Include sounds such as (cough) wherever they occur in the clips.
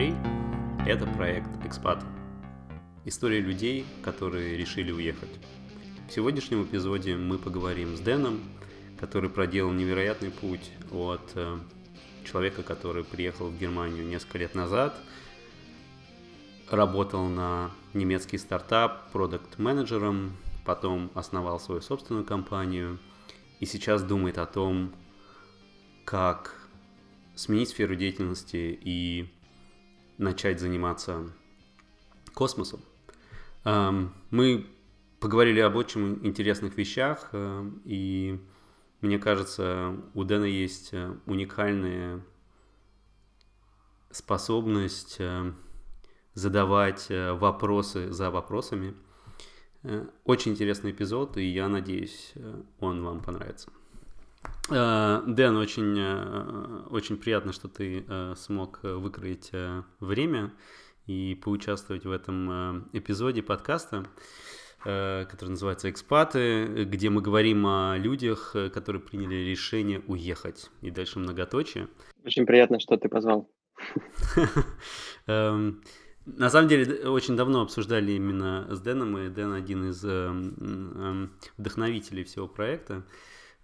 Андрей. Это проект «Экспат». История людей, которые решили уехать. В сегодняшнем эпизоде мы поговорим с Дэном, который проделал невероятный путь от э, человека, который приехал в Германию несколько лет назад, работал на немецкий стартап продукт-менеджером, потом основал свою собственную компанию и сейчас думает о том, как сменить сферу деятельности и начать заниматься космосом. Эм, мы поговорили об очень интересных вещах, э, и мне кажется, у Дэна есть э, уникальная способность э, задавать вопросы за вопросами. Очень интересный эпизод, и я надеюсь, он вам понравится. Э, Дэн, очень, э, очень приятно, что ты э, смог выкроить время и поучаствовать в этом эпизоде подкаста, который называется «Экспаты», где мы говорим о людях, которые приняли решение уехать. И дальше многоточие. Очень приятно, что ты позвал. (laughs) Эм, на самом деле, очень давно обсуждали именно с Дэном, и Дэн один из эм, эм, вдохновителей всего проекта.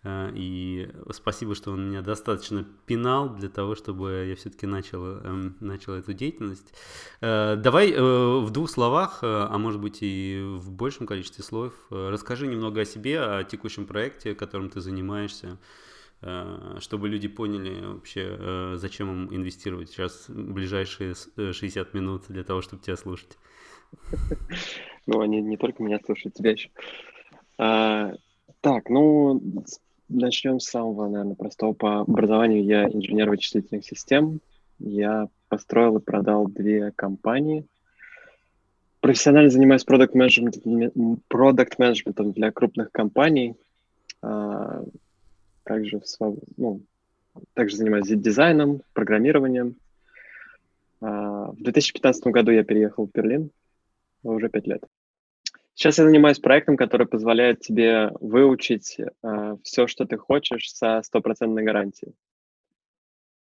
Э, и спасибо, что он меня достаточно пинал для того, чтобы я все-таки начал, эм, начал эту деятельность. Э, давай э, в двух словах, а может быть и в большем количестве слов, расскажи немного о себе, о текущем проекте, которым ты занимаешься, чтобы люди поняли вообще, зачем им инвестировать сейчас ближайшие 60 минут для того, чтобы тебя слушать. (laughs) Ну, они не только меня слушают, тебя еще. А, так, ну, Начнем с самого, наверное, простого. По образованию я инженер вычислительных систем. Я построил и продал две компании. Профессионально занимаюсь продукт менеджментом продукт менеджментом для крупных компаний. А, также, в, ну, также занимаюсь дизайном, программированием. А, в 2015 году я переехал в Берлин, уже пять лет. Сейчас я занимаюсь проектом, который позволяет тебе выучить э, все, что ты хочешь, со стопроцентной гарантией.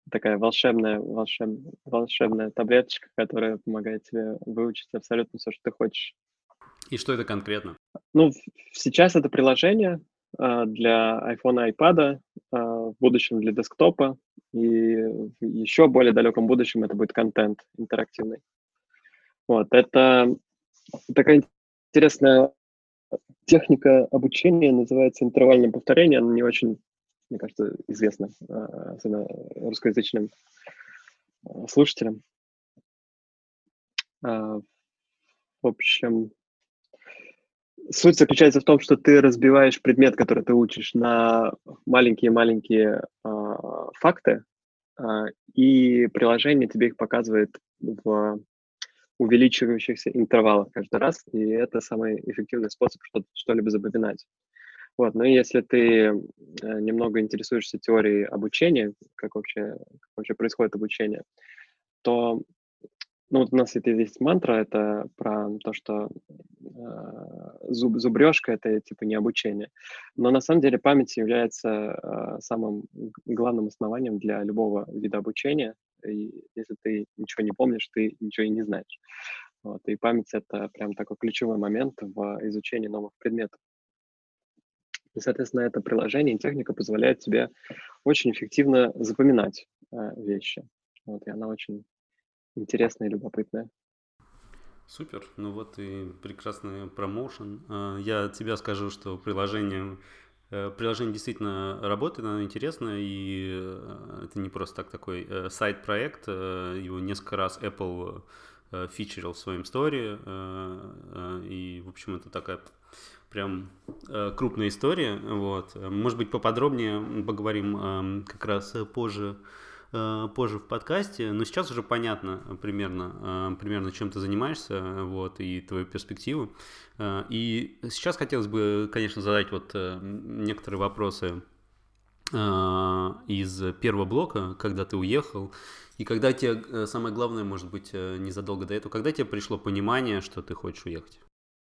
Такая волшебная, волшеб, волшебная таблеточка, которая помогает тебе выучить абсолютно все, что ты хочешь. И что это конкретно? Ну, сейчас это приложение э, для iPhone и iPad, э, в будущем для десктопа, и в еще более далеком будущем это будет контент интерактивный. Вот, это такая интересная техника обучения, называется интервальное повторение. Она не очень, мне кажется, известна, а, особенно русскоязычным а, слушателям. А, в общем, суть заключается в том, что ты разбиваешь предмет, который ты учишь, на маленькие-маленькие факты, и приложение тебе их показывает в увеличивающихся интервалах каждый раз, и это самый эффективный способ что-либо запоминать. Вот, но если ты э, немного интересуешься теорией обучения, как вообще, как вообще происходит обучение, то ну, вот у нас это есть мантра, это про то, что э, зуб, зубрежка — это типа не обучение. Но на самом деле память является э, самым главным основанием для любого вида обучения, и если ты ничего не помнишь, ты ничего и не знаешь. Вот, и память — это прям такой ключевой момент в изучении новых предметов. И, соответственно, это приложение и техника позволяет тебе очень эффективно запоминать э, вещи. Вот, и она очень интересная и любопытная. Супер, ну вот и прекрасный промоушен. Э, я от тебя скажу, что приложение приложение действительно работает, оно интересно, и э, это не просто так такой э, сайт-проект, его несколько раз Apple фичерил в своем сторе, и, в общем, это такая прям крупная история, вот. Может быть, поподробнее поговорим как раз позже Э, позже в подкасте, но сейчас уже понятно примерно, э, примерно чем ты занимаешься, вот, и твою перспективу. Э, и сейчас хотелось бы, конечно, задать вот некоторые вопросы из первого блока, когда ты уехал, и когда тебе, самое главное, может быть, незадолго до этого, когда тебе пришло понимание, что ты хочешь уехать?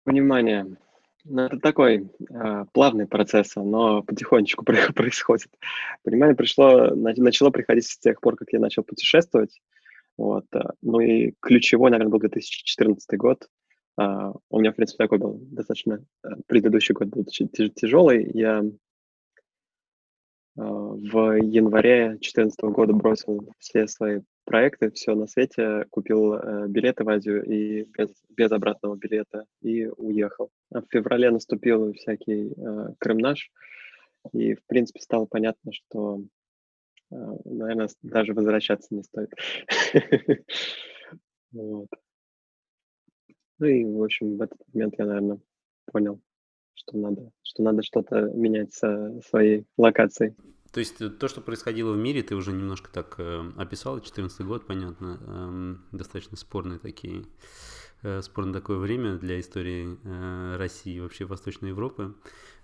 Понимание. Ну, это такой э, плавный процесс, но потихонечку (laughs) происходит. Понимание пришло, начало приходить с тех пор, как я начал путешествовать. Вот. Ну и ключевой, наверное, был 2014 год. У меня, в принципе, такой был достаточно... Предыдущий год был тяжелый. Я в январе 2014 года бросил все свои проекты, все на свете, купил э, билеты в Азию и без, без обратного билета и уехал. А в феврале наступил всякий э, Крым наш, и, в принципе, стало понятно, что, э, наверное, даже возвращаться не стоит. (laughs) Ну и, в общем, в этот момент я, наверное, понял, что надо, что надо что-то менять со своей локацией. То есть э, то, что происходило в мире, ты уже немножко так э, описал, 14 год, понятно, э, достаточно спорные такие, э, спорное такое время для истории э, России и вообще Восточной Европы.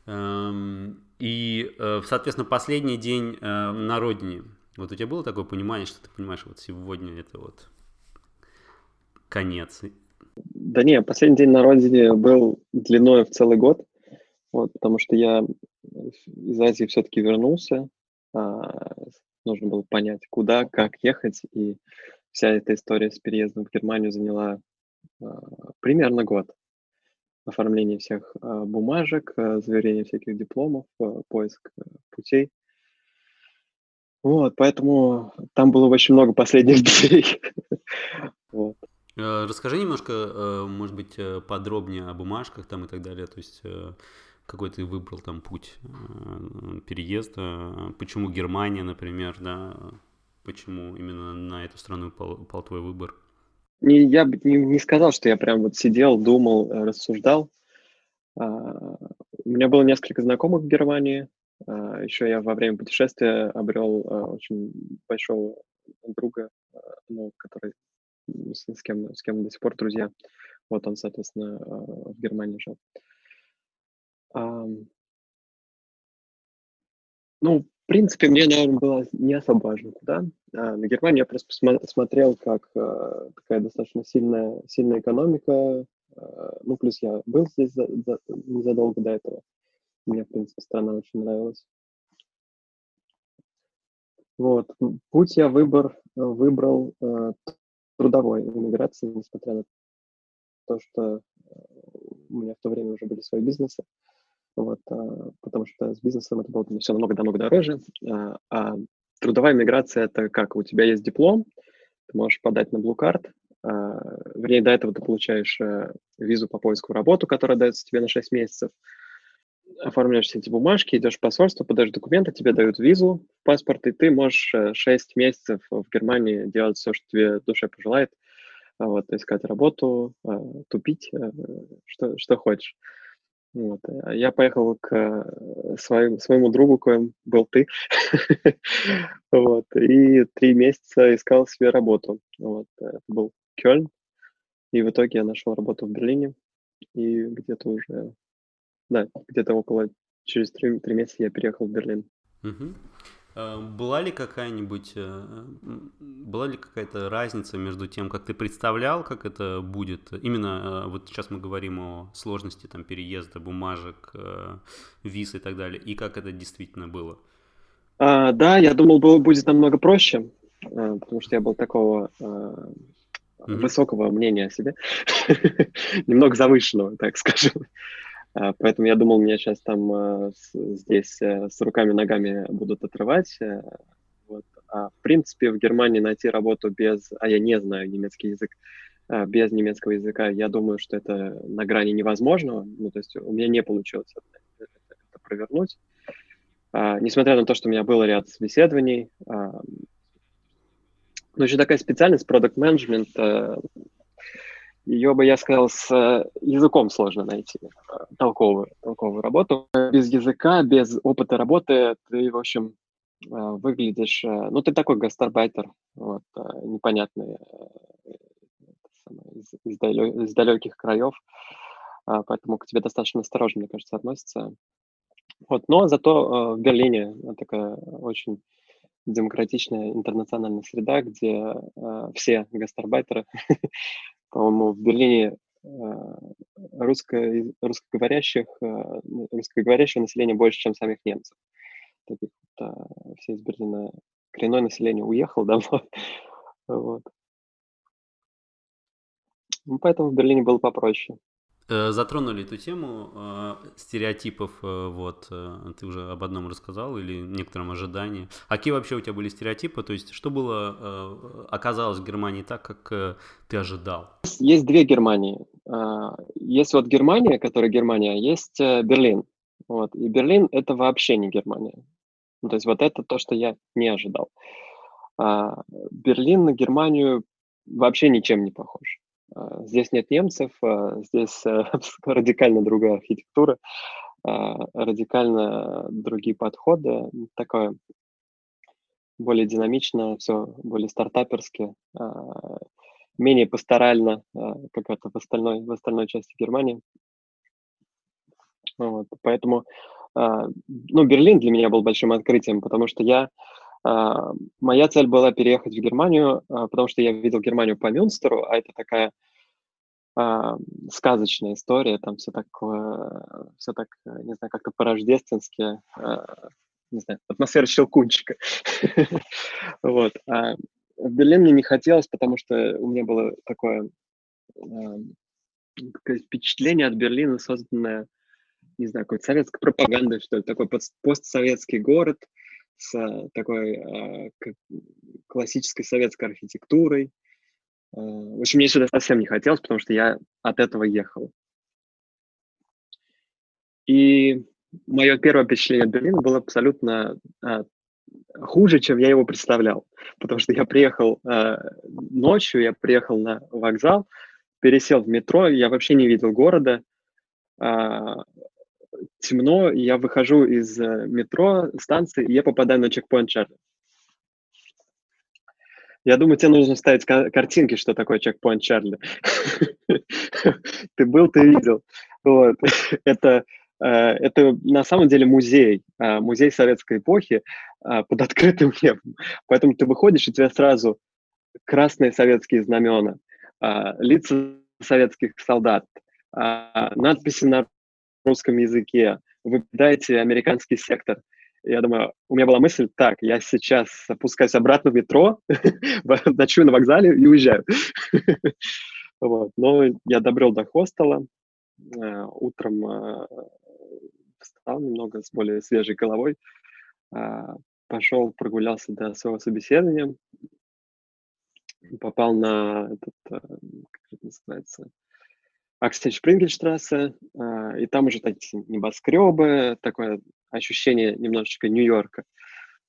Э, и, э, соответственно, последний день э, на родине. Вот у тебя было такое понимание, что ты понимаешь, вот сегодня это вот конец? Да не, последний день на родине был длиной в целый год, вот, потому что я из Азии все-таки вернулся, а, нужно было понять, куда, как ехать, и вся эта история с переездом в Германию заняла а, примерно год. Оформление всех а, бумажек, заверение всяких дипломов, поиск путей. Вот, поэтому там было очень много последних (laughs) дней. вот. Э, расскажи немножко, э, может быть, э, подробнее о бумажках там и так далее. То есть какой ты выбрал там путь э, переезда, почему Германия, например, да, почему именно на эту страну пал, пал твой выбор? Не, я бы не, не сказал, что я прям вот сидел, думал, э, рассуждал. А, у меня было несколько знакомых в Германии. А, еще я во время путешествия обрел а, очень большого друга, ну, который с кем с кем до сих пор друзья. Вот он, соответственно, в Германии жил. Ну, в принципе, мне, наверное, было не особо важно куда. А, на Германию я просто смотрел как, а, такая достаточно сильная сильная экономика. А, ну, плюс я был здесь за за незадолго до этого. Мне, в принципе, страна очень нравилась. Вот. путь я выбор выбрал, э, трудовой иммиграции, несмотря на то, что, э, у меня в то время уже были свои бизнесы. Вот, а, потому что с бизнесом это было все намного-намного дороже. А, а трудовая миграция – это как? У тебя есть диплом, ты можешь подать на Blue Card, а, вернее, до этого ты получаешь визу по поиску работы, которая дается тебе на 6 месяцев, оформляешь все эти бумажки, идешь в посольство, подаешь документы, тебе дают визу паспорт, и ты можешь 6 месяцев в Германии делать все, что тебе душе пожелает, вот, искать работу, тупить, что, что хочешь. Вот. А я поехал к э, своим, своему другу, коим был ты, (laughs) вот, и три месяца искал себе работу. Вот. Это был Кёльн, и в итоге я нашел работу в Берлине, и где-то уже, да, где-то около, через три, три месяца я переехал в Берлин. Угу. Э, была ли какая-нибудь, э, была ли какая-то разница между тем, как ты представлял, как это будет? Именно э, вот сейчас мы говорим о сложности там переезда, бумажек, виз и так далее, и как это действительно было? А, да, я думал, будет намного проще, потому что я был такого высокого мнения о себе, (laughs) немного завышенного, так скажем. А, поэтому я думал, меня сейчас там а, здесь э, с руками-ногами будут отрывать. Э, вот. А в принципе в Германии найти работу без, а я не знаю немецкий язык, а, без немецкого языка, я думаю, что это на грани невозможного. Ну, то есть у меня не получилось это, это, провернуть. А, несмотря на то, что у меня был ряд собеседований, а, но еще такая специальность, продукт менеджмент ее бы, я сказал, с э, языком сложно найти э, толковую, толковую работу. Без языка, без опыта работы ты, в общем, э, выглядишь... Ну, ты такой гастарбайтер, вот, непонятный, из, из, далек, из далеких краев, поэтому к тебе достаточно осторожно, мне кажется, относятся. Вот, но зато в Берлине такая очень демократичная интернациональная среда, где все гастарбайтеры (laughs) по-моему, в Берлине э, русско, русскоговорящих, э, русскоговорящего населения больше, чем самих немцев. Таких вот, э, все из Берлина коренное население уехало давно. (laughs) вот. Ну, поэтому в Берлине было попроще. Э, затронули эту тему э, стереотипов, э, вот, э, ты уже об одном рассказал, или некотором ожидании. А какие вообще у тебя были стереотипы, то есть что было, э, оказалось в Германии так, как э, ты ожидал? Есть две Германии. Есть вот Германия, которая Германия, а есть Берлин. Вот. И Берлин — это вообще не Германия. Ну, то есть вот это то, что я не ожидал. А Берлин на Германию вообще ничем не похож. А, здесь нет немцев, а, здесь э, (laughs) радикально другая архитектура, а, радикально другие подходы, такое более динамично, все более стартаперски, менее пасторально, как это в остальной, в остальной части Германии. Вот, поэтому, ну, Берлин для меня был большим открытием, потому что я моя цель была переехать в Германию, а, потому что я видел Германию по Мюнстеру, а это такая а, сказочная история, там все так, все так, не знаю, как-то по-рождественски, не знаю, атмосфера щелкунчика. (laughs) Вот. А в Берлин мне не хотелось, потому что у меня было такое впечатление от Берлина, созданное, не знаю, какой-то советской пропагандой, что ли, такой постсоветский город – с э, такой э, классической советской архитектурой. Э, в общем, мне сюда совсем не хотелось, потому что я от этого ехал. И мое первое впечатление от Берлина было абсолютно э, хуже, чем я его представлял. Потому что я приехал э, ночью, я приехал на вокзал, пересел в метро, я вообще не видел города. Э, темно, я выхожу из э, метро, станции, и я попадаю на чекпоинт Чарли. Я думаю, тебе нужно ставить картинки, что такое чекпоинт Чарли. (laughs) Ты был, ты видел. (laughs) Это, э, это на самом деле музей, э, музей советской эпохи под открытым небом. Поэтому ты выходишь, и тебе сразу красные советские знамена, лица советских солдат, надписи на русском языке, вы попадаете американский сектор. Я думаю, у меня была мысль, так, я сейчас опускаюсь обратно в метро, (laughs) ночую на вокзале и уезжаю. (laughs) вот. Но я добрел до хостела, э, утром э, встал немного с более свежей головой, э, пошел, прогулялся до своего собеседования, попал на этот, как это называется, Аксель Шпрингельштрассе, а, и там уже такие небоскребы, такое ощущение немножечко Нью-Йорка.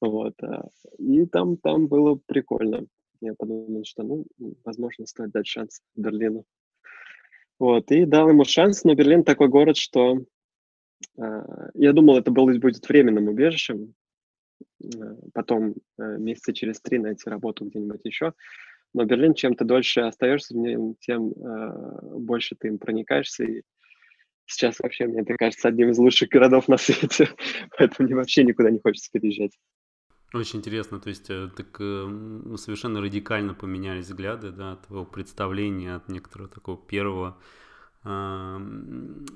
Вот. А, и там, там было прикольно. Я подумал, что, ну, возможно, стоит дать шанс Берлину. Вот, и дал ему шанс, но Берлин такой город, что э, я думал, это был, будет временным убежищем, э, потом э, месяца через три найти работу где-нибудь еще. Но Берлин, чем ты дольше остаешься в нем, тем э, больше ты им проникаешься. И сейчас вообще, мне это кажется, одним из лучших городов на свете. (laughs) Поэтому мне вообще никуда не хочется переезжать. Очень интересно, то есть э, так э, совершенно радикально поменялись взгляды, да, от твоего представления, от некоторого такого первого, э,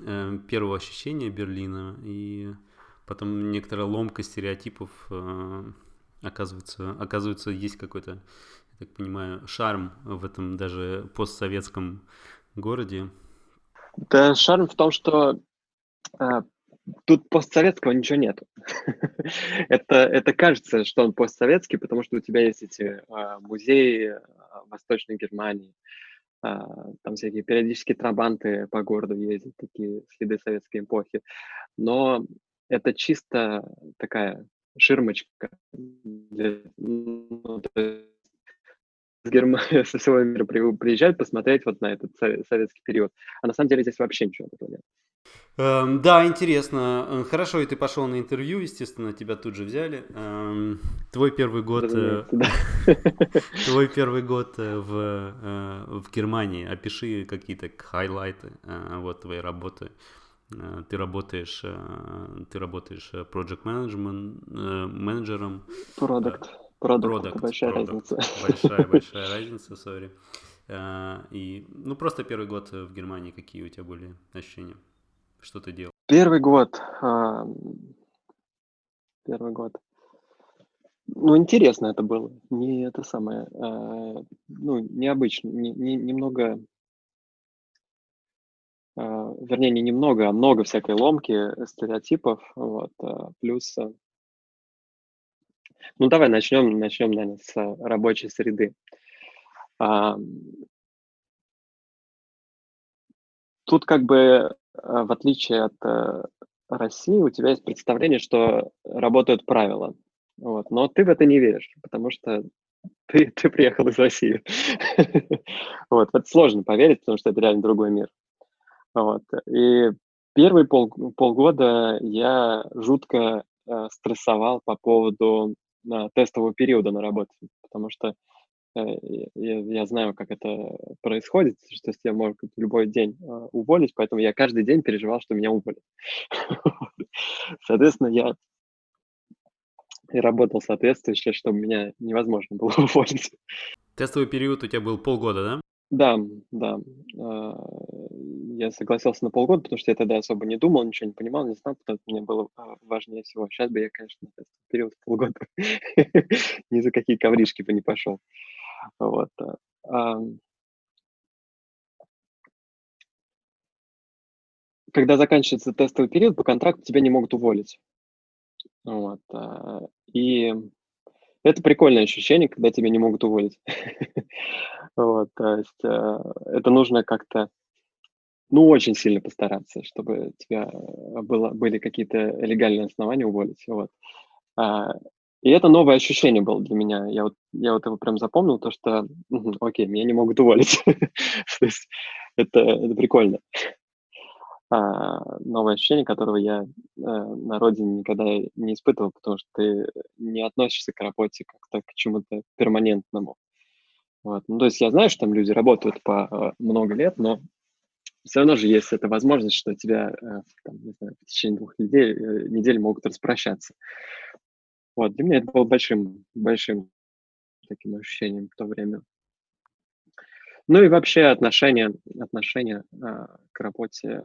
э, первого ощущения Берлина, и потом некоторая ломка стереотипов, оказывается, оказывается, есть какой-то я так понимаю, шарм в этом даже постсоветском городе? Да, шарм в том, что э, тут постсоветского ничего нет. (laughs) это, это кажется, что он постсоветский, потому что у тебя есть эти э, музеи э, Восточной Германии, э, там всякие периодические трабанты по городу ездят, такие следы советской эпохи. Но это чисто такая ширмочка для, ну, Германии, (laughs) со всего мира приезжают посмотреть вот на этот советский период. А на самом деле здесь вообще ничего этого нет. Эм, да, интересно. Э, хорошо, и ты пошел на интервью, естественно, тебя тут же взяли. Эм, твой первый год, э, (laughs) твой первый год э, в, в Германии. Опиши какие-то хайлайты вот твоей работы. Ты работаешь, ты работаешь project management, менеджером. Продукт. Продукт, большая product. разница. Большая, большая (laughs) разница, сори. А, и, ну, просто первый год в Германии, какие у тебя были ощущения? Что ты делал? Первый год. А, первый год. Ну, интересно это было. Не это самое, а, ну, необычно, не, не, немного вернее, не немного, а много всякой ломки, стереотипов, вот, плюс... Ну, давай начнем, начнем, наверное, с рабочей среды. Тут как бы, в отличие от России, у тебя есть представление, что работают правила. Вот. Но ты в это не веришь, потому что ты, ты приехал из России. (laughs) вот. Это сложно поверить, потому что это реально другой мир. Вот. И первые пол, полгода я жутко э, стрессовал по поводу э, тестового периода на работе, потому что э, я, я знаю, как это происходит, что тебя могут в любой день э, уволить, поэтому я каждый день переживал, что меня уволят. (laughs) Соответственно, я и работал соответствующе, чтобы меня невозможно было (laughs) уволить. Тестовый период у тебя был полгода, да? Да, да. А, я согласился на полгода, потому что я тогда особо не думал, ничего не понимал, не знал, потому что мне было а, важнее всего. Сейчас бы я, конечно, период полгода (laughs) ни за какие ковришки бы не пошел. Вот. А, когда заканчивается тестовый период, по контракту тебя не могут уволить. Вот, и это прикольное ощущение, когда тебя не могут уволить. (laughs) Вот, то есть э, это нужно как-то, ну, очень сильно постараться, чтобы тебя было, были какие-то легальные основания уволить. Вот. А, и это новое ощущение было для меня. Я вот, я вот его прям запомнил, то, что, окей, меня не могут уволить. (laughs) То есть это, это прикольно. А, новое ощущение, которого я э, на родине никогда не испытывал, потому что ты не относишься к работе как-то к чему-то перманентному. Вот. Ну, то есть я знаю, что там люди работают по э, много лет, но все равно же есть эта возможность, что тебя э, там, не знаю, в течение двух недель, недель могут распрощаться. Вот, для меня это было большим, большим таким ощущением в то время. Ну и вообще отношение, отношение а, к работе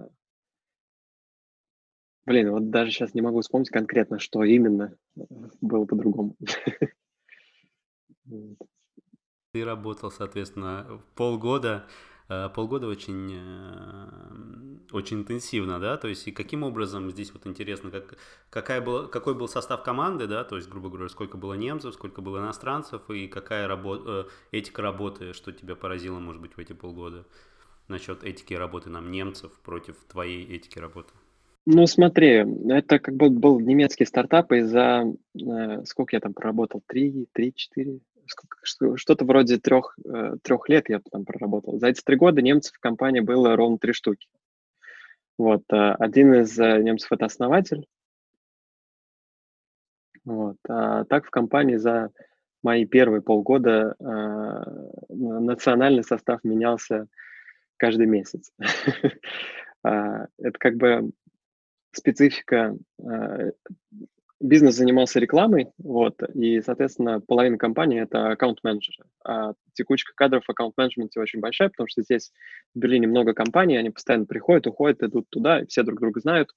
Блин, вот даже сейчас не могу вспомнить конкретно, что именно э, было по-другому. (laughs) Ты работал, соответственно, полгода, э, полгода очень, э, очень интенсивно, да, то есть и каким образом здесь вот интересно, как, какая была, какой был состав команды, да, то есть, грубо говоря, сколько было немцев, сколько было иностранцев и какая работа, этика работы, что тебя поразило, может быть, в эти полгода насчет этики работы нам немцев против твоей этики работы? Ну, смотри, это как бы был немецкий стартап, и за э, сколько я там проработал? Три, три, четыре? Что-то вроде трех, э, трех лет я там проработал. За эти три года немцев в компании было ровно три штуки. Вот, э, один из э, немцев это основатель. Вот, а так в компании за мои первые полгода э, национальный состав менялся каждый месяц. (laughs) А, это как бы специфика. Э, бизнес занимался рекламой, вот, и, соответственно, половина компании – это аккаунт-менеджеры. А текучка кадров в аккаунт-менеджменте очень большая, потому что здесь в Берлине много компаний, они постоянно приходят, уходят, идут туда, и все друг друга знают.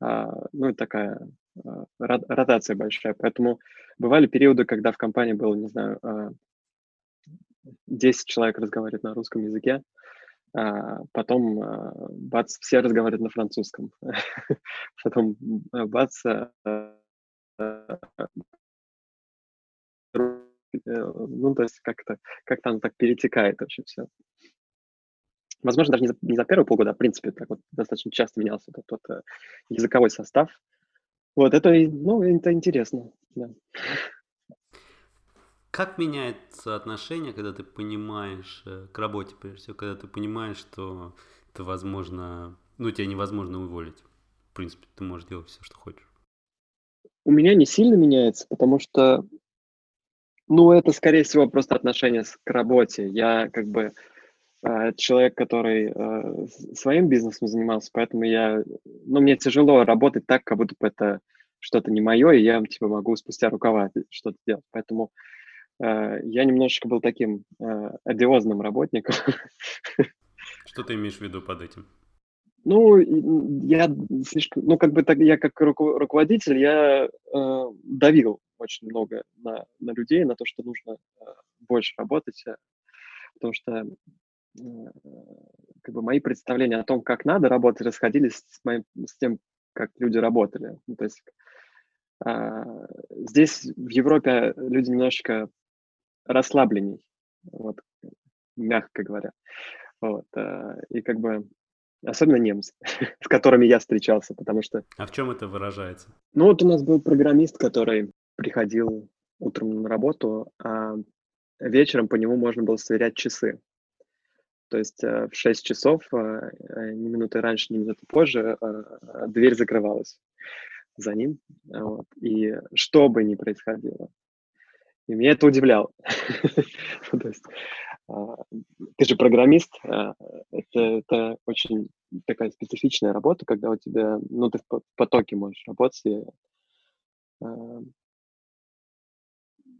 А, ну, это такая а, ротация большая. Поэтому бывали периоды, когда в компании было, не знаю, 10 человек разговаривает на русском языке, а, потом а, бац, все разговаривают на французском. (laughs) Потом а, бац, ну, то есть как-то как оно так перетекает очень все. Возможно, даже не за, не за первые полгода, а в принципе так вот достаточно часто менялся этот тот, э, языковой состав. Вот это, ну, это интересно, да. Как меняется отношение, когда ты понимаешь э, к работе, прежде всего, когда ты понимаешь, что это возможно, ну, тебя невозможно уволить. В принципе, ты можешь делать все, что хочешь. У меня не сильно меняется, потому что, ну, это, скорее всего, просто отношение к работе. Я как бы э, человек, который э, своим бизнесом занимался, поэтому я, ну, мне тяжело работать так, как будто бы это что-то не мое, и я, типа, могу спустя рукава что-то делать. Поэтому я немножечко был таким э, одиозным работником. (laughs) Что ты имеешь в виду под этим? Ну, я слишком, ну, как бы так, я как руководитель, я э, давил очень много на, на людей, на то, что нужно э, больше работать, э, потому что как бы мои представления о том, как надо работать, расходились с, моим, с тем, как люди работали. Ну, то есть а, здесь в Европе люди немножечко расслабленней, вот, мягко говоря. Вот, а, и как бы особенно немцы, (laughs) с которыми я встречался, потому что... А в чем это выражается? Ну вот у нас был программист, который приходил утром на работу, а вечером по нему можно было сверять часы. То есть э, в 6 часов, э, э, ни минуты раньше, ни минуты позже, дверь закрывалась за ним. Вот. И что бы ни происходило. И меня это удивляло. (laughs) То есть, а, ты же программист, а, это, это очень такая специфичная работа, когда у тебя, ну, ты в потоке можешь работать. И, а,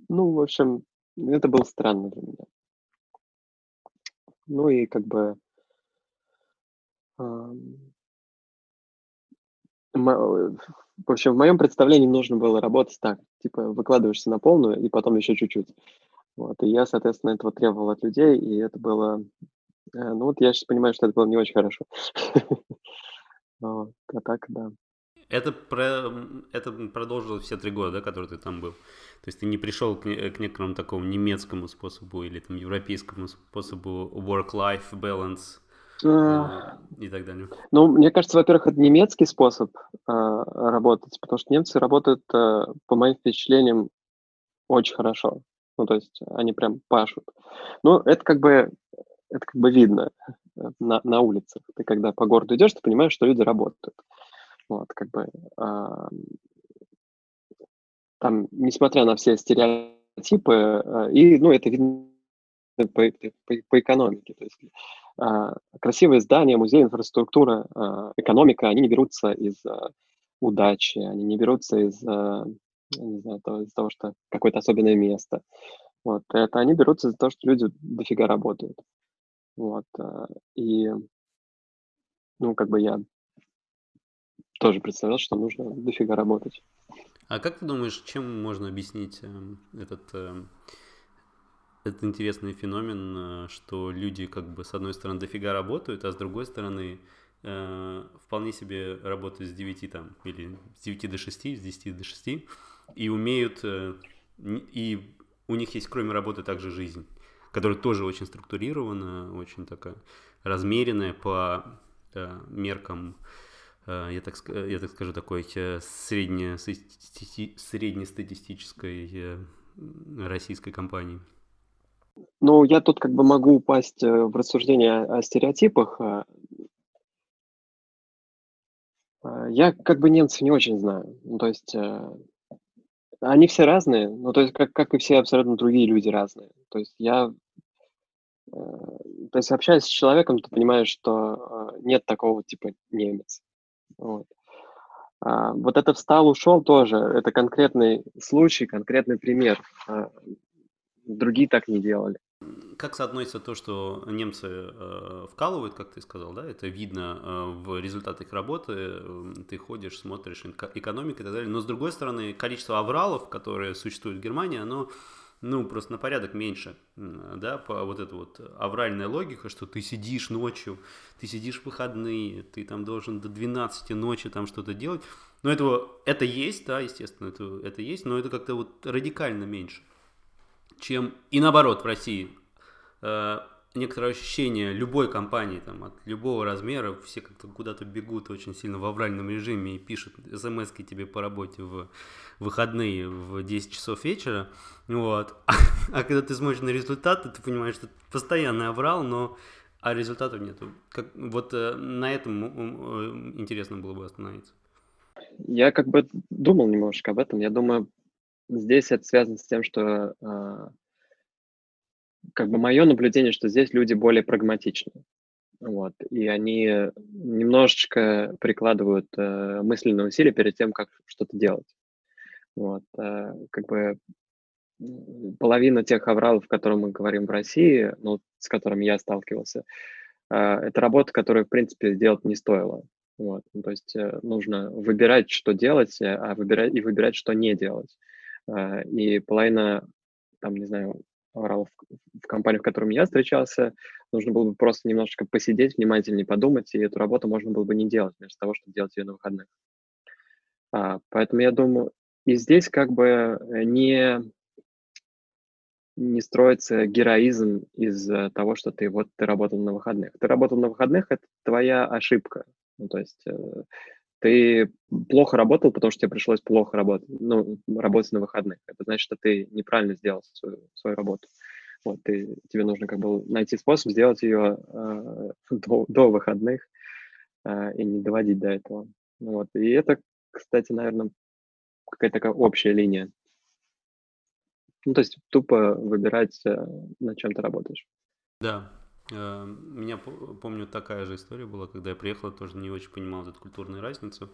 ну, в общем, это было странно для меня. Ну и как бы в общем, в моем представлении нужно было работать так, типа выкладываешься на полную и потом еще чуть-чуть. Вот, и я, соответственно, этого требовал от людей, и это было, э, ну вот я сейчас понимаю, что это было не очень хорошо. (laughs) А так, да. Это, про, это продолжилось все три года, да, которые ты там был? То есть ты не пришел к, к некоторому такому немецкому способу или там европейскому способу work-life balance э, и так далее? Ну, мне кажется, во-первых, это немецкий способ э, работать, потому что немцы работают, э, по моим впечатлениям, очень хорошо. Ну, то есть они прям пашут. Ну, это как бы, это как бы видно э, на, на улицах. Ты когда по городу идешь, ты понимаешь, что люди работают. Вот, как бы, э, там, несмотря на все стереотипы, э, и, ну, это видно по, по, по экономике. То есть красивые здания, музей, инфраструктура, э, экономика, они не берутся из э, удачи, они не берутся из, не знаю, того, из того, что какое-то особенное место. Вот, это они берутся из-за того, что люди дофига работают. Вот, и, ну, как бы я тоже представлял, что нужно дофига работать. А как ты думаешь, чем можно объяснить э, этот, э, этот интересный феномен, э, что люди как бы с одной стороны дофига работают, а с другой стороны э, вполне себе работают с 9 там, или с 9 до 6, с 10 до 6, и умеют, э, и у них есть кроме работы также жизнь, которая тоже очень структурирована, очень такая размеренная по э, меркам Э, я так, я так скажу, такой э, среднестатистической э, российской компании? Ну, я тут как бы могу упасть в рассуждение о стереотипах. Я как бы немцев не очень знаю. Ну, то есть они все разные, ну, то есть как, как и все абсолютно другие люди разные. То есть я, то есть общаясь с человеком, ты понимаешь, что нет такого типа немец. Вот. А, вот это встал, ушел тоже. Это конкретный случай, конкретный пример. А, другие так не делали. Как соотносится то, что немцы э, вкалывают, как ты сказал, да, это видно э, в результатах их работы, э, ты ходишь, смотришь экономика и так далее, но с другой стороны, количество авралов, которые существуют в Германии, оно ну, просто на порядок меньше, да, по вот эта вот авральная логика, что ты сидишь ночью, ты сидишь в выходные, ты там должен до 12 ночи там что-то делать. Но этого, это есть, да, естественно, это, это есть, но это как-то вот радикально меньше, чем и наоборот в России. Э, некоторое ощущение любой компании, там, от любого размера, все как-то куда-то бегут очень сильно в авральном режиме и пишут смс тебе по работе в выходные в 10 часов вечера, вот. А, (laughs) а когда ты смотришь на результаты, ты понимаешь, что постоянный аврал, но а результатов нету. Как, вот э, на этом э, интересно было бы остановиться. Я как бы думал немножко об этом. Я думаю, здесь это связано с тем, что как бы мое наблюдение, что здесь люди более прагматичны. Вот, и они немножечко прикладывают э, мысленные усилия перед тем, как что-то делать. Вот, э, как бы половина тех авралов, о которых мы говорим в России, ну, с которыми я сталкивался, э, это работа, которую, в принципе, делать не стоило. Вот, ну, то есть э, нужно выбирать, что делать, а выбирать и выбирать, что не делать. Э, и половина, там, не знаю, в, в компании, в котором я встречался, нужно было бы просто немножечко посидеть, внимательнее подумать, и эту работу можно было бы не делать, вместо того, чтобы делать ее на выходных. А, поэтому я думаю, и здесь как бы э, не, не строится героизм из того, что ты вот ты работал на выходных. Ты работал на выходных, это твоя ошибка. Ну, то есть э, ты плохо работал, потому что тебе пришлось плохо работать, ну, работать на выходных. Это значит, что ты неправильно сделал свою, свою работу. Вот, ты, тебе нужно как бы найти способ сделать ее э, (laughs) до, до выходных э, и не доводить до этого. Вот. И это, кстати, наверное, какая-то такая общая линия. Ну, то есть тупо выбирать, э, над чем ты работаешь. Да, меня, помню, такая же история была, когда я приехал, тоже не очень понимал эту культурную разницу.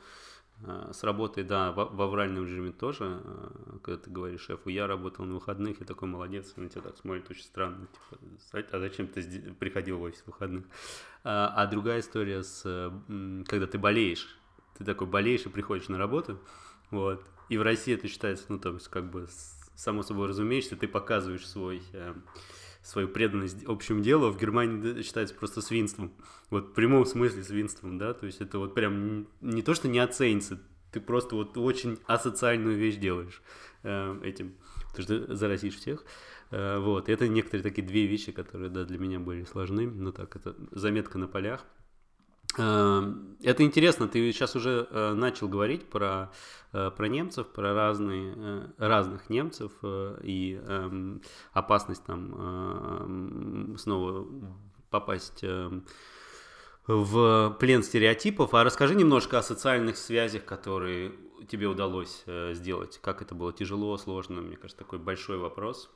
Э, с работой, да, в, в авральном режиме тоже, э, когда ты говоришь шефу, я работал на выходных, я такой молодец, на тебя так смотрит очень странно, типа, а зачем ты приходил в офис в выходных? А, а другая история с, когда ты болеешь, ты такой болеешь и приходишь на работу, вот, и в России это считается, ну, то есть, как бы, само собой разумеешься, ты показываешь свой свою преданность общему делу, а в Германии считается просто свинством. Вот в прямом смысле свинством, да, то есть это вот прям не то, что не оценится, ты просто вот очень асоциальную вещь делаешь э, этим, потому что заразишь всех. Э, вот, это некоторые такие две вещи, которые, да, для меня были сложны, ну так, это заметка на полях. Эм, это интересно, ты сейчас уже э, начал говорить про, э, про немцев, про разные, э, разных немцев и эм, опасность там снова попасть эм, в плен стереотипов. А расскажи немножко о социальных связях, которые тебе удалось сделать. Как это было тяжело, сложно? Мне кажется, такой большой вопрос.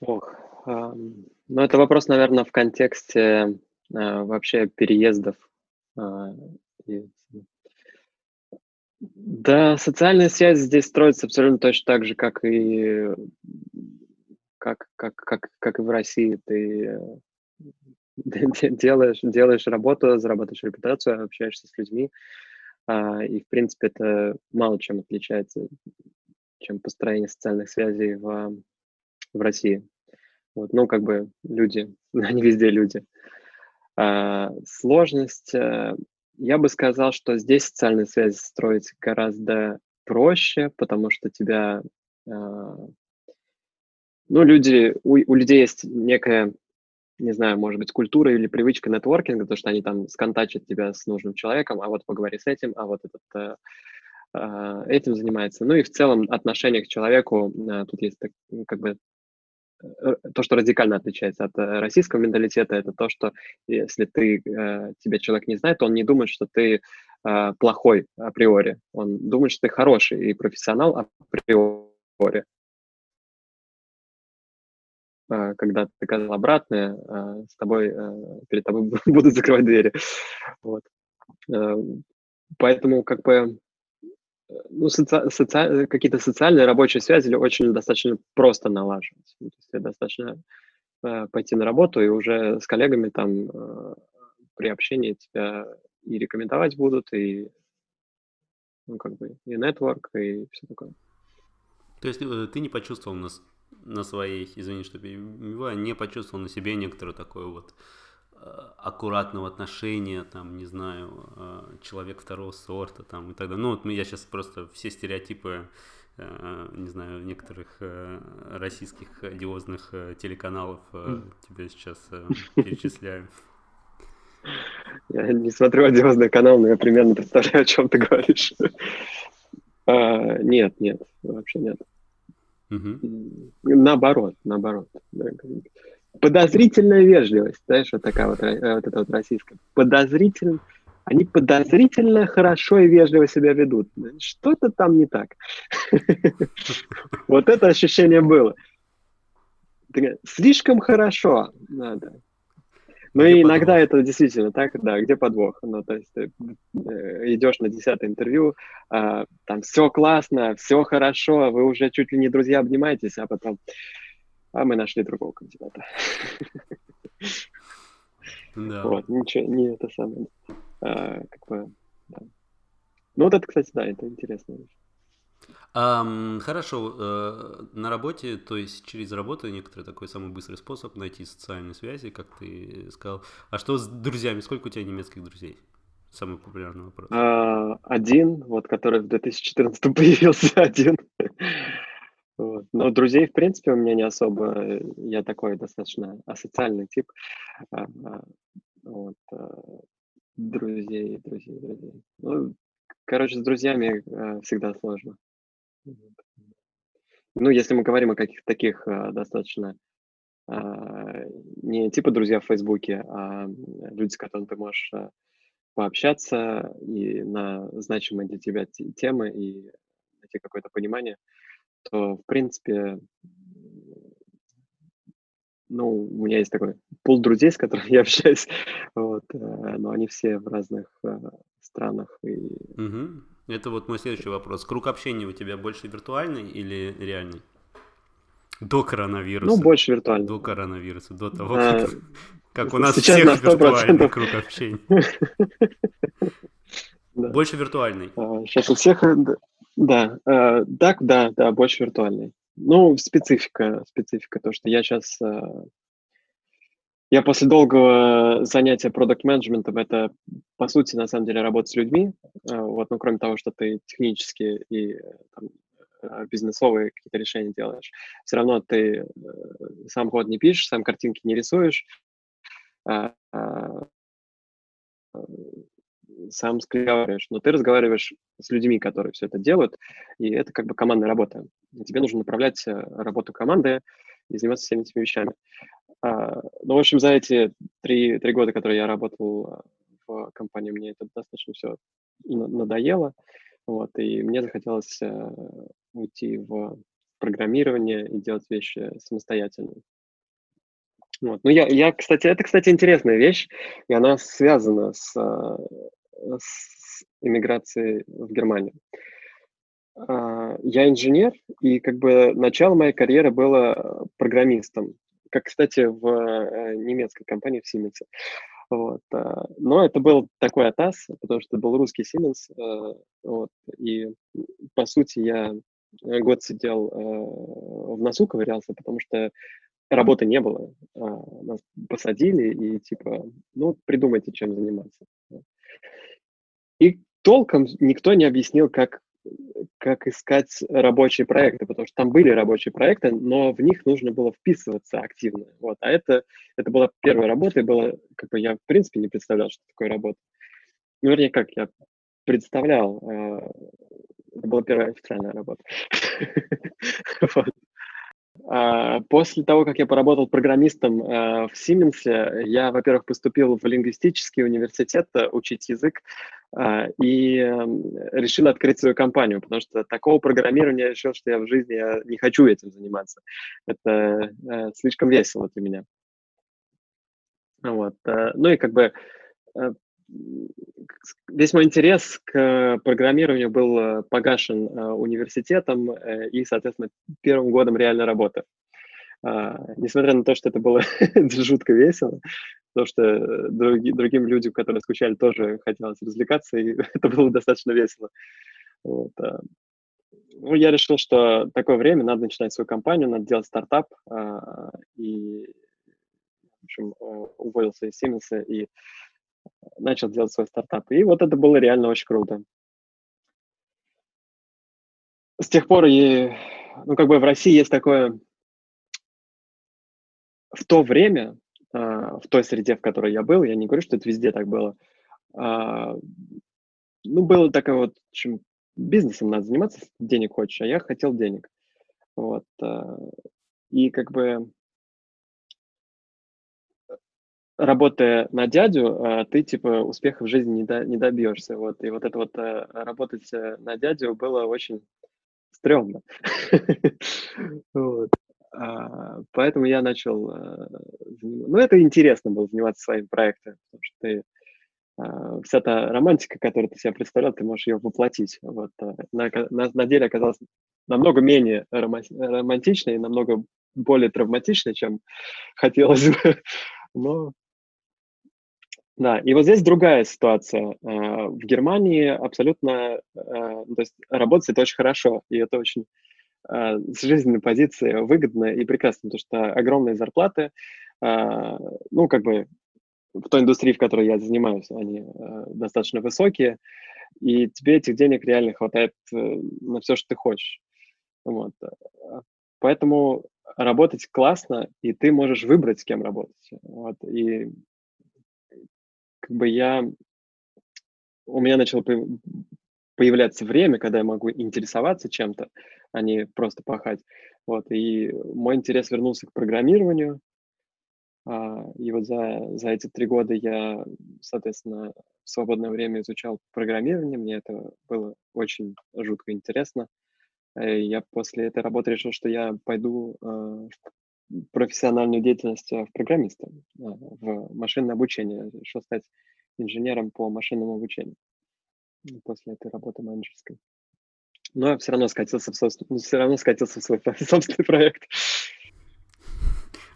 Ох, ну это вопрос, наверное, в контексте вообще переездов да, социальная связь здесь строится абсолютно точно так же, как и как, как, как, как и в России. Ты (laughs) делаешь, делаешь работу, зарабатываешь репутацию, общаешься с людьми, а, и, в принципе, это мало чем отличается, чем построение социальных связей в, в России. Вот, ну, как бы люди, (laughs) они везде люди. А, сложность, э, я бы сказал, что здесь социальные связи строить гораздо проще, потому что тебя, а, ну, люди, у, у людей есть некая, не знаю, может быть, культура или привычка нетворкинга, то, что они там сконтачат тебя с нужным человеком, а вот поговори с этим, а вот этот э, а, этим занимается. Ну и в целом отношение к человеку, тут есть как бы Э, то, что радикально отличается от э, российского менталитета, это то, что если ты, э, тебя человек не знает, он не думает, что ты плохой априори. Он думает, что ты хороший и профессионал априори. Когда ты доказал обратное, с тобой, перед тобой (laughs) будут закрывать двери. Вот. Поэтому как бы ну, соци... соци... какие-то социальные рабочие связи очень достаточно просто налаживать. Ну, то есть достаточно э, пойти на работу и уже с коллегами там э, при общении тебя и рекомендовать будут, и ну, как бы и нетворк, и все такое. То есть э, ты не почувствовал на, на своей, извини, что перебиваю, не почувствовал на себе некоторую такое вот Э, аккуратного отношения, там, не знаю, э, человек второго сорта, там, и так далее. Ну, вот я сейчас просто все стереотипы, э, не знаю, некоторых российских одиозных телеканалов тебе сейчас (laughs) перечисляю. Я не смотрю одиозный канал, но я примерно представляю, о чем ты говоришь. (laughs) А, нет, нет, вообще нет. Угу. Наоборот, наоборот подозрительная вежливость, знаешь, вот такая вот, э, вот эта вот российская. Подозрительно, они подозрительно хорошо и вежливо себя ведут. Что-то там не так. Вот это ощущение было. Слишком хорошо надо. Ну и иногда это действительно так, да, где подвох? Ну, то есть ты э, идешь на десятое интервью, а, там все классно, все хорошо, вы уже чуть ли не друзья обнимаетесь, а потом а мы нашли другого кандидата. Да. Вот, ничего, не это самое. А, как бы, да. Ну вот это, кстати, да, это интересно. Ам, хорошо, э, на работе, то есть через работу некоторый такой самый быстрый способ найти социальные связи, как ты сказал. А что с друзьями? Сколько у тебя немецких друзей? Самый популярный вопрос. А, один, вот, который в 2014 появился (laughs) один. Вот. Но друзей, в принципе, у меня не особо. Я такой достаточно асоциальный тип. А, а, вот. а, Друзей, друзей, друзей. Ну, короче, с друзьями а, всегда сложно. Ну, если мы говорим о каких-то таких а, достаточно а, не типа друзья в Фейсбуке, а люди, с которыми ты можешь пообщаться и на значимые для тебя темы и найти какое-то понимание, то, в принципе, ну, у меня есть такой пул друзей, с которыми (laughs) я общаюсь, вот, э, но они все в разных э, странах. И... Угу. Это вот мой следующий вопрос. Круг общения у тебя больше виртуальный или реальный? До коронавируса. Ну, больше виртуальный. До коронавируса, до того, как, а, как у нас сейчас всех виртуальный круг общения. (laughs) Больше виртуальный. Сейчас а, у всех, да, так, да, да, больше виртуальный. Ну, специфика, специфика, то, что я сейчас... Э, я после долгого занятия продукт-менеджментом, это, по сути, на самом деле, работа с людьми. Э, вот, ну, кроме того, что ты технически и там, э, бизнесовые какие-то решения делаешь, все равно ты сам код не пишешь, сам картинки не рисуешь, а, а, сам разговариваешь, но ты разговариваешь с людьми, которые все это делают, и это как бы командная работа. Тебе нужно направлять э, работу команды и заниматься всеми этими вещами. А, ну, в общем, за эти три, три года, которые я работал э, в компании, мне это достаточно все надоело, вот, и мне захотелось э, уйти в программирование и делать вещи самостоятельно. Вот. Ну, я, я, кстати, это, кстати, интересная вещь, и она связана с с иммиграцией в Германию. А, я инженер, и как бы начало моей карьеры было программистом, как, кстати, в э, немецкой компании в Siemens. Вот. А, но это был такой атас, потому что это был русский Siemens. Э, вот. И, по сути, я год сидел э, в носу ковырялся, потому что работы не было. А, нас посадили и типа, ну, придумайте, чем заниматься. И толком никто не объяснил, как, как искать рабочие проекты, потому что там были рабочие проекты, но в них нужно было вписываться активно. Вот. А это, это была первая работа, и было, как бы я в принципе не представлял, что такое работа. Ну, вернее, как, я представлял, э, это была первая официальная работа. (laughs) после того, как я поработал программистом а, в Siemens, я, во-первых, поступил в лингвистический университет э, учить язык а, и эм, решил открыть свою компанию, потому что такого программирования я решил, что я в жизни я не хочу этим заниматься. Это э, слишком весело для меня. Вот. Э, ну и как бы весь мой интерес к программированию был э, погашен э, университетом э, и, соответственно, первым годом реальной работы. А, несмотря на то, что это было (laughs) жутко весело, потому что други, другим людям, которые скучали, тоже хотелось развлекаться, и (laughs) это было достаточно весело. Вот. А. Ну, я решил, что такое время, надо начинать свою компанию, надо делать стартап, а, и, в общем, уволился из Siemens и начал делать свой стартап. И вот это было реально очень круто. С тех пор, и, ну, как бы в России есть такое... В то время, а, в той среде, в которой я был, я не говорю, что это везде так было, а, ну, было такое вот, общем, бизнесом надо заниматься, денег хочешь, а я хотел денег. Вот. А, и как бы работая на дядю, а, ты, типа, успеха в жизни не, до, не добьешься. Вот. И вот это вот э, работать э, на дядю было очень стрёмно. (laughs) а, поэтому я начал... Э, ну, это интересно было заниматься своим проектом, потому что ты а, вся та романтика, которую ты себе представлял, ты можешь ее воплотить. Вот. На, на, на деле оказалось намного менее романтичной, намного более травматичной, чем (laughs) хотелось бы. Но Да, и вот здесь другая ситуация. Э, в Германии абсолютно, э, то есть работать это очень хорошо, и это очень э, с жизненной позиции выгодно и прекрасно, потому что огромные зарплаты, ну, как бы в той индустрии, в которой я занимаюсь, они достаточно высокие, и тебе этих денег реально хватает на все, что ты хочешь. Вот. Поэтому работать классно, и ты можешь выбрать, с кем работать. Вот. И как бы я... У меня начало появляться время, когда я могу интересоваться чем-то, а не просто пахать. Вот, и мой интерес вернулся к программированию. А, и вот за, за эти три года я, соответственно, в свободное время изучал программирование. Мне это было очень жутко интересно. Э, я после этой работы решил, что я пойду э, профессиональную деятельность э, в программиста, в машинное обучение, решил стать инженером по машинному обучению после этой работы менеджерской. Но я все равно скатился в, собствен... все равно скатился в свой (laughs) собственный проект.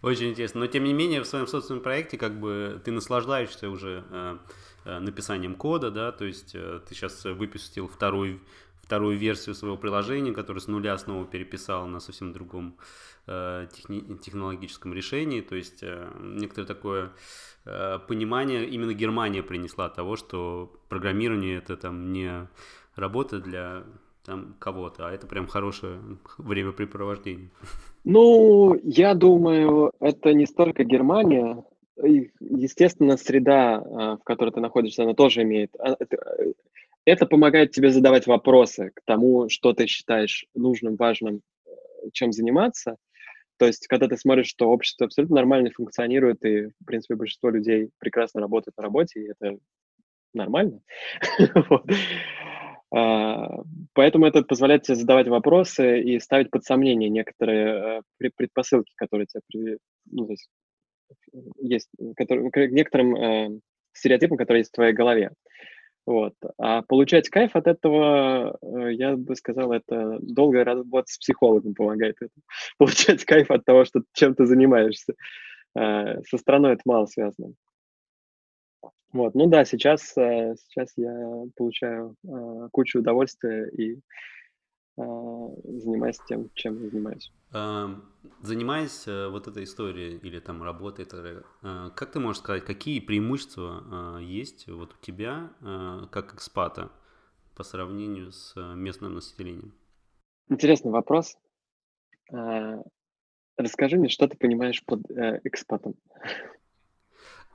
Очень интересно. Но тем не менее, в своем собственном проекте как бы ты наслаждаешься уже э, э, написанием кода, да, то есть э, ты сейчас выпустил вторую, вторую версию своего приложения, которое с нуля снова переписал на совсем другом Э, техни- технологическом решении. То есть э, некоторое такое э, понимание именно Германия принесла того, что программирование это там не работа для там кого-то, а это прям хорошее времяпрепровождение. Ну, я думаю, это не столько Германия, естественно, среда, в которой ты находишься, она тоже имеет. Это помогает тебе задавать вопросы к тому, что ты считаешь нужным, важным, чем заниматься. То есть, когда ты смотришь, что общество абсолютно нормально функционирует, и, в принципе, большинство людей прекрасно работает на работе, и это нормально. (laughs) А, поэтому это позволяет тебе задавать вопросы и ставить под сомнение некоторые э, предпосылки, которые тебе ну, есть, есть которые, к некоторым э, стереотипам, которые есть в твоей голове. Вот. А получать кайф от этого, э, я бы сказал, это долгая работа с психологом помогает. (laughs) Получать кайф от того, что чем ты занимаешься. Э, со страной это мало связано. Вот, ну да, сейчас, э, сейчас я получаю кучу удовольствия и занимаюсь тем, чем я занимаюсь. Занимаясь э, вот этой историей или там работой, э, как ты можешь сказать, какие преимущества э, есть вот у тебя как экспата по сравнению с местным населением? Интересный вопрос. Расскажи мне, что ты понимаешь под экспатом?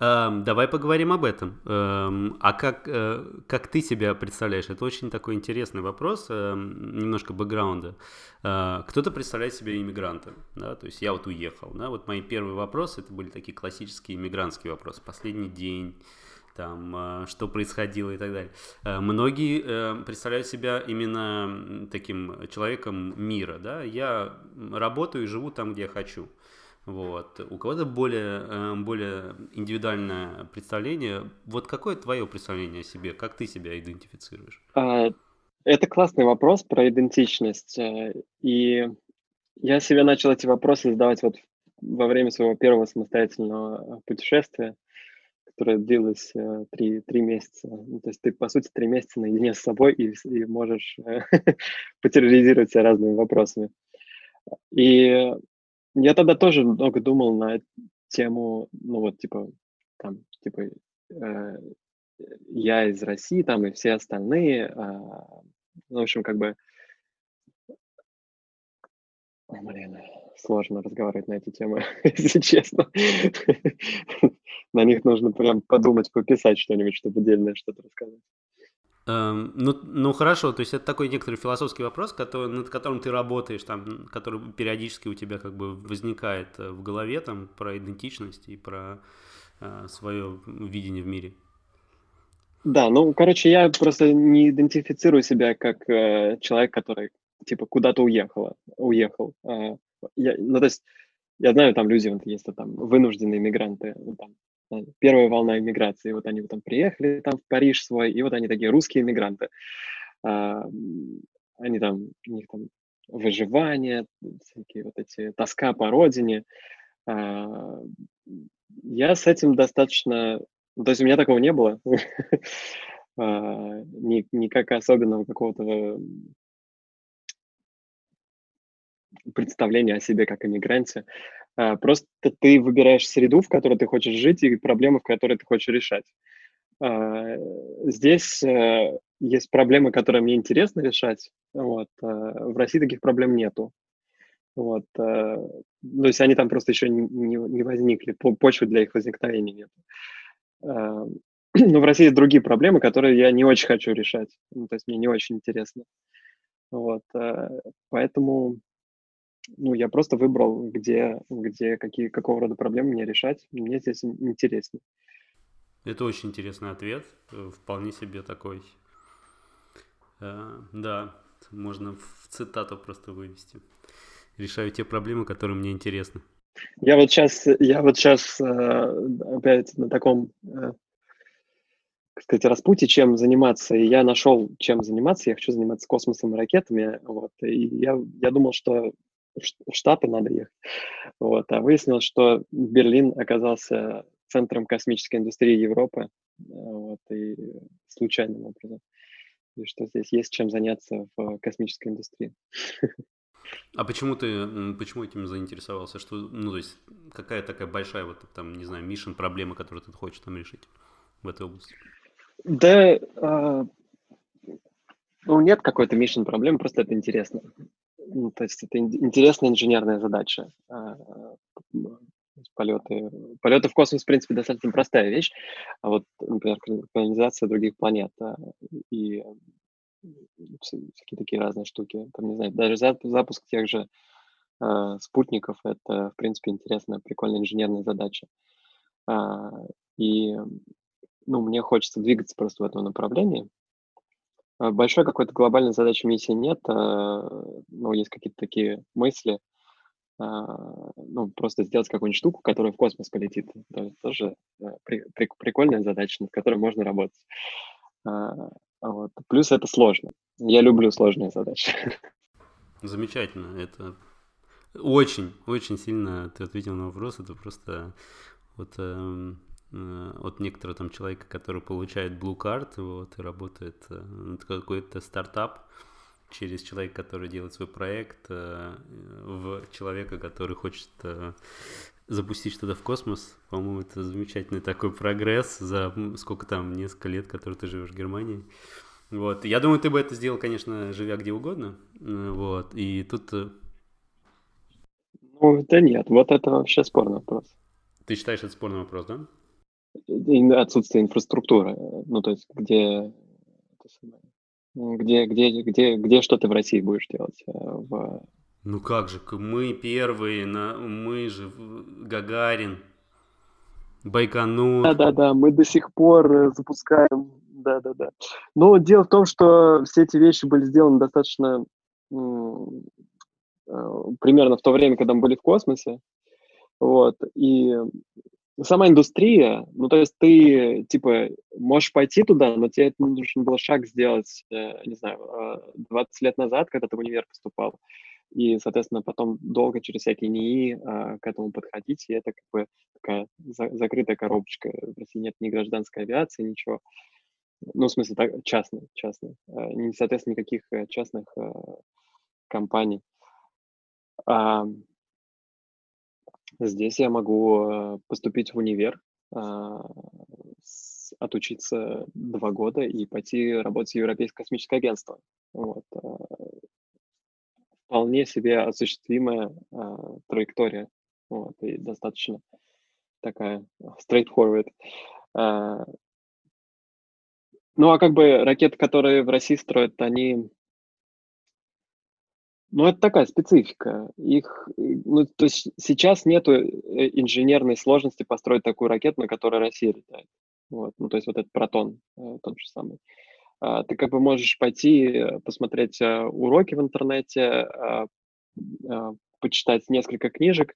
Эм, давай поговорим об этом. Эм, а как, э, как ты себя представляешь? Это очень такой интересный вопрос, э, немножко бэкграунда. Э, кто-то представляет себя иммигрантом, да, то есть я вот уехал, да, вот мои первые вопросы, это были такие классические иммигрантские вопросы. Последний день, там, э, что происходило и так далее. Многие представляют себя именно таким человеком мира, да, я работаю и живу там, где я хочу. Вот. У кого-то более, э, более индивидуальное представление. Вот какое твое представление о себе? Как ты себя идентифицируешь? А, это классный вопрос про идентичность. Э, и я себе начал эти вопросы задавать вот во время своего первого самостоятельного путешествия, которое длилось э, три, три месяца. Ну, то есть ты, по сути, три месяца наедине с собой и, и можешь (laughs) потерроризировать себя разными вопросами. И я тогда тоже много думал на тему, ну вот, типа, там, типа, э, я из России, там, и все остальные, э, ну, в общем, как бы, блин, сложно разговаривать на эти темы, (laughs) если честно. На них нужно прям подумать, пописать что-нибудь, чтобы отдельное что-то рассказать. Эм, ну, ну хорошо, то есть это такой некоторый философский вопрос, который, над которым ты работаешь, там, который периодически у тебя как бы возникает э, в голове, там, про идентичность и про э, свое видение в мире. Да, ну, короче, я просто не идентифицирую себя как э, человек, который, типа, куда-то уехал, уехал. Э, я, ну, то есть, я знаю, там люди, вот, есть там вынужденные мигранты, там, первая волна иммиграции. Вот они там приехали там в Париж свой, и вот они такие русские иммигранты. А, они там, у них там выживание, всякие вот эти тоска по родине. А, я с этим достаточно Ну, то есть у меня такого не было. (laughs) А, никак особенного какого-то представления о себе как иммигранте. А, просто ты выбираешь среду, в которой ты хочешь жить, и проблемы, в которые ты хочешь решать. А, здесь э, есть проблемы, которые мне интересно решать. Вот. В России таких проблем нету. Вот. То есть они там просто еще не, возникли, почвы для их возникновения нет. (clears throat) Но в России другие проблемы, которые я не очень хочу решать. Ну, то есть мне не очень интересно. Вот, поэтому ну, я просто выбрал, где, где какие, какого рода проблемы мне решать. Мне здесь интереснее. Это очень интересный ответ. Э, вполне себе такой. Э, да, можно в цитату просто вывести. Решаю те проблемы, которые мне интересны. Я вот сейчас, я вот сейчас опять на таком сказать, распутье, чем заниматься. И я нашел, чем заниматься. Я хочу заниматься космосом и ракетами. Вот. И я, я думал, что в Штаты надо ехать. Вот. А выяснилось, что Берлин оказался центром космической индустрии Европы. Вот. И случайным образом. И что здесь есть чем заняться в космической индустрии. А почему ты, почему этим заинтересовался? Что, ну, то есть, какая такая большая, вот, там, не знаю, мишен проблема, которую ты хочешь там решить в этой области? Да, а, ну, нет какой-то mission проблемы, просто это интересно. Ну, то есть это интересная инженерная задача. А, полеты, полеты в космос, в принципе, достаточно простая вещь. А вот, например, колонизация других планет а, и всякие такие разные штуки. Там, не знаю, даже запуск тех же э, спутников – это, в принципе, интересная, прикольная инженерная задача. Э, и ну, мне хочется двигаться просто в этом направлении. А, большой какой-то глобальной задачи миссии нет, а, ну, есть какие-то такие мысли, а, ну, просто сделать какую-нибудь штуку, которая в космос полетит. Это тоже при, прикольная задача, над которой можно работать. Вот. Плюс это сложно. Я люблю сложные задачи. (laughs) Замечательно. Это очень, очень сильно ты ответил на вопрос. Это просто вот эм, Э, от некоторого там человека, который получает Blue Card, вот, и работает э, какой-то стартап через человека, который делает свой проект, э, в человека, который хочет запустить что-то в космос. По-моему, это замечательный такой прогресс за сколько там, несколько лет, который ты живешь в Германии. Вот. Я думаю, ты бы это сделал, конечно, живя где угодно. Вот. И тут... Ну, да нет, вот это вообще спорный вопрос. Ты считаешь, это спорный вопрос, да? Отсутствие инфраструктуры. Ну, то есть, где, где, где, где, где что ты в России будешь делать? Э, в... Ну как же, мы первые, на, мы же Гагарин, Байконур. Да-да-да, мы до сих пор э, запускаем, да-да-да. Но дело в том, что все эти вещи были сделаны достаточно э, примерно в то время, когда мы были в космосе. Вот, и сама индустрия, ну, то есть ты, типа, можешь пойти туда, но тебе нужно было шаг сделать, э, не знаю, 20 э, лет назад, когда ты в универ поступал, и, соответственно, потом долго через всякие НИИ э, к этому подходить, и это как бы такая за- закрытая коробочка. В России нет ни гражданской авиации, ничего. Ну, в смысле, так, частной, частной. Э, соответственно, никаких частных компаний. А, Здесь я могу э, поступить в универ, а, отучиться два года и пойти работать в Европейское космическое агентство. Вот. А, вполне себе осуществимая а, траектория. Вот, и достаточно такая straightforward. Ну, а как бы ракеты, которые в России строят, они ну, это такая специфика. Их, ну, то есть сейчас нету э, инженерной сложности построить такую ракету, на которой Россия летает. Вот, ну, то есть вот этот протон, э, тот же самый. А, ты как бы можешь пойти э, посмотреть уроки в интернете, а, а, почитать несколько книжек,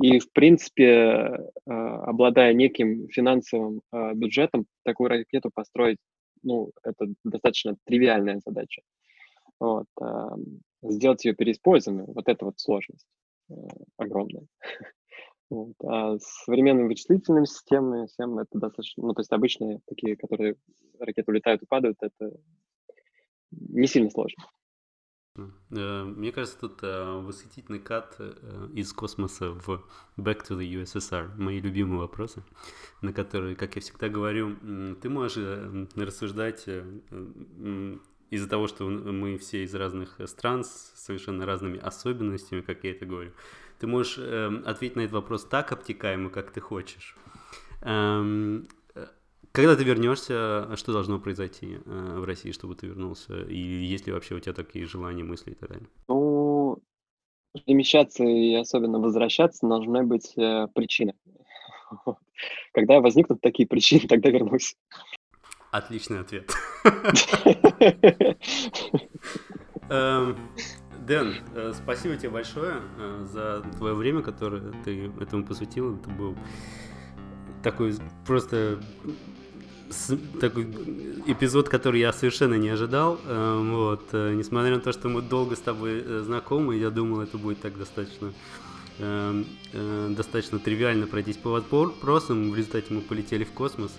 и, в принципе, обладая неким финансовым бюджетом, такую ракету построить, ну, это достаточно тривиальная задача. Вот, сделать ее переиспользуемой, вот это вот сложность э, огромная. (laughs) Вот. А современные вычислительные системы, системы это достаточно, ну, то есть обычные такие, которые ракеты улетают и падают, это не сильно сложно. Э, мне кажется, тут э, восхитительный кат из космоса в Back to the USSR. Мои любимые вопросы, на которые, как я всегда говорю, ты можешь рассуждать из-за того, что мы все из разных стран с совершенно разными особенностями, как я это говорю. Ты можешь ответить на этот вопрос так обтекаемо, как ты хочешь. Эм, когда ты вернешься, что должно произойти э, в России, чтобы ты вернулся? И есть ли вообще у тебя такие желания, мысли и так далее? Ну, перемещаться и особенно возвращаться должны быть э, причины. (laughs) Когда возникнут такие причины, тогда вернусь. Отличный ответ. Эм, Дэн, э, спасибо тебе большое э, за твое время, которое ты этому посвятил. Это был такой просто такой эпизод, который я совершенно не ожидал. Эм, вот, э, несмотря на то, что мы долго с тобой знакомы, я думал, это будет так достаточно эм, достаточно тривиально пройтись по вопросам. В результате мы полетели в космос.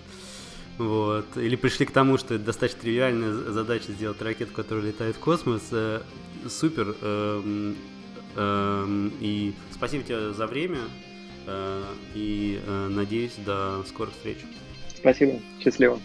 Вот. Или пришли к тому, что это достаточно тривиальная задача сделать ракету, которая летает в космос. Супер. Эм, и спасибо тебе за время. И надеюсь, до скорых встреч. Спасибо. Счастливо.